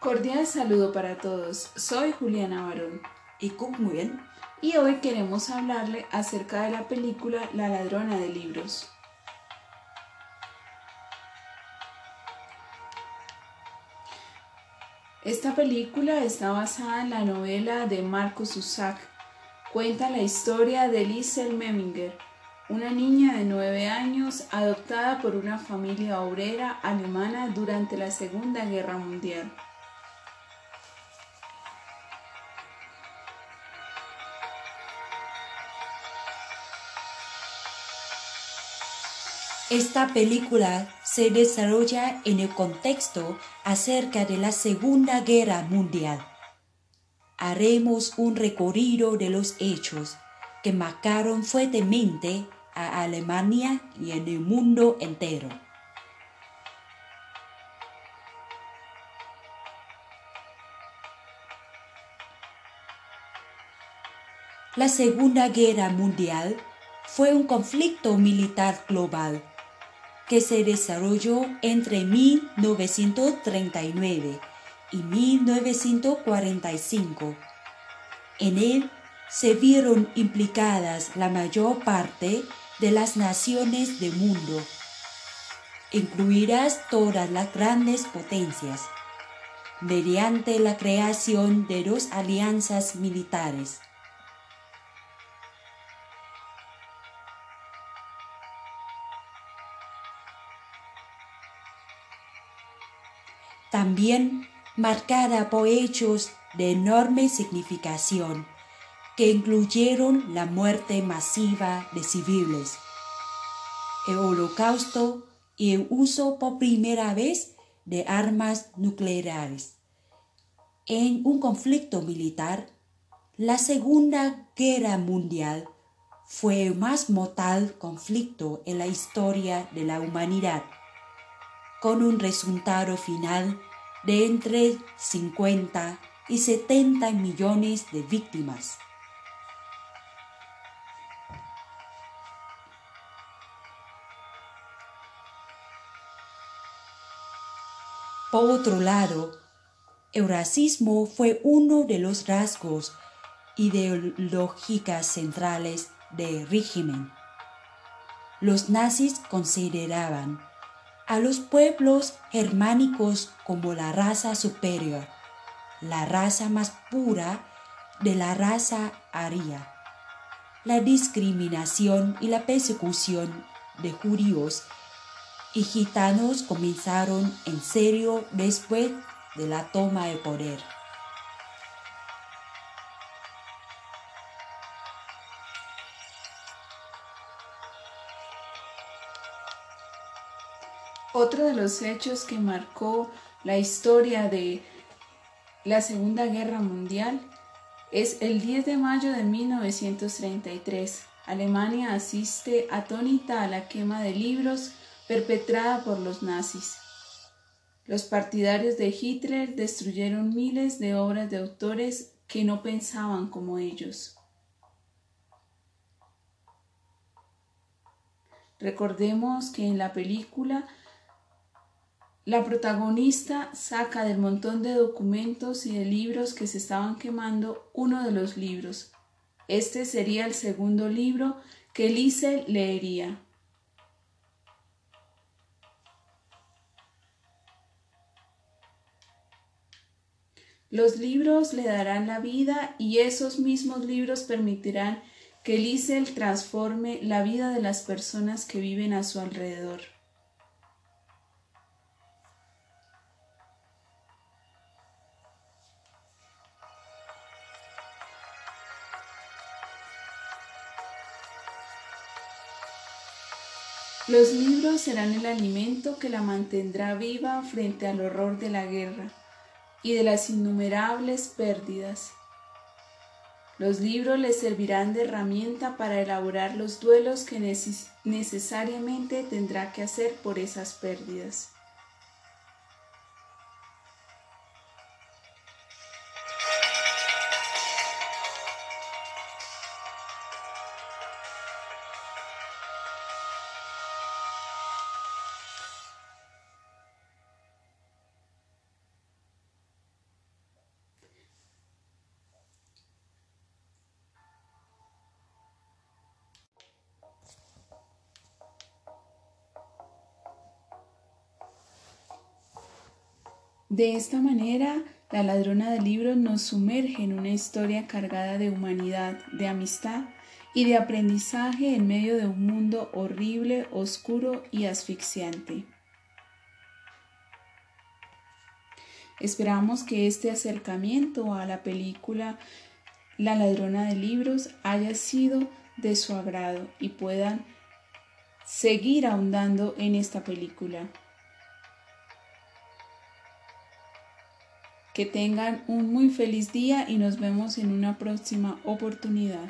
Cordial saludo para todos. Soy Juliana Barón. Y Cook muy bien. Y hoy queremos hablarle acerca de la película La ladrona de libros. Esta película está basada en la novela de Marcus Zusak. Cuenta la historia de Liesel Memminger, una niña de nueve años adoptada por una familia obrera alemana durante la Segunda Guerra Mundial. Esta película se desarrolla en el contexto acerca de la Segunda Guerra Mundial. Haremos un recorrido de los hechos que marcaron fuertemente a Alemania y en el mundo entero. La Segunda Guerra Mundial fue un conflicto militar global que se desarrolló entre 1939 y 1945. En él se vieron implicadas la mayor parte de las naciones del mundo, incluidas todas las grandes potencias, mediante la creación de dos alianzas militares. También marcada por hechos de enorme significación que incluyeron la muerte masiva de civiles, el holocausto y el uso por primera vez de armas nucleares. En un conflicto militar, la Segunda Guerra Mundial fue el más mortal conflicto en la historia de la humanidad con un resultado final de entre 50 y 70 millones de víctimas. Por otro lado, el racismo fue uno de los rasgos ideológicos centrales del régimen. Los nazis consideraban a los pueblos germánicos como la raza superior, la raza más pura de la raza aria. La discriminación y la persecución de judíos y gitanos comenzaron en serio después de la toma de poder. Otro de los hechos que marcó la historia de la Segunda Guerra Mundial es el 10 de mayo de 1933. Alemania asiste atónita a la quema de libros perpetrada por los nazis. Los partidarios de Hitler destruyeron miles de obras de autores que no pensaban como ellos. Recordemos que en la película la protagonista saca del montón de documentos y de libros que se estaban quemando uno de los libros. Este sería el segundo libro que Lise leería. Los libros le darán la vida y esos mismos libros permitirán que Liesel transforme la vida de las personas que viven a su alrededor. Los libros serán el alimento que la mantendrá viva frente al horror de la guerra y de las innumerables pérdidas. Los libros le servirán de herramienta para elaborar los duelos que necesariamente tendrá que hacer por esas pérdidas. De esta manera, la ladrona de libros nos sumerge en una historia cargada de humanidad, de amistad y de aprendizaje en medio de un mundo horrible, oscuro y asfixiante. Esperamos que este acercamiento a la película La ladrona de libros haya sido de su agrado y puedan seguir ahondando en esta película. Que tengan un muy feliz día y nos vemos en una próxima oportunidad.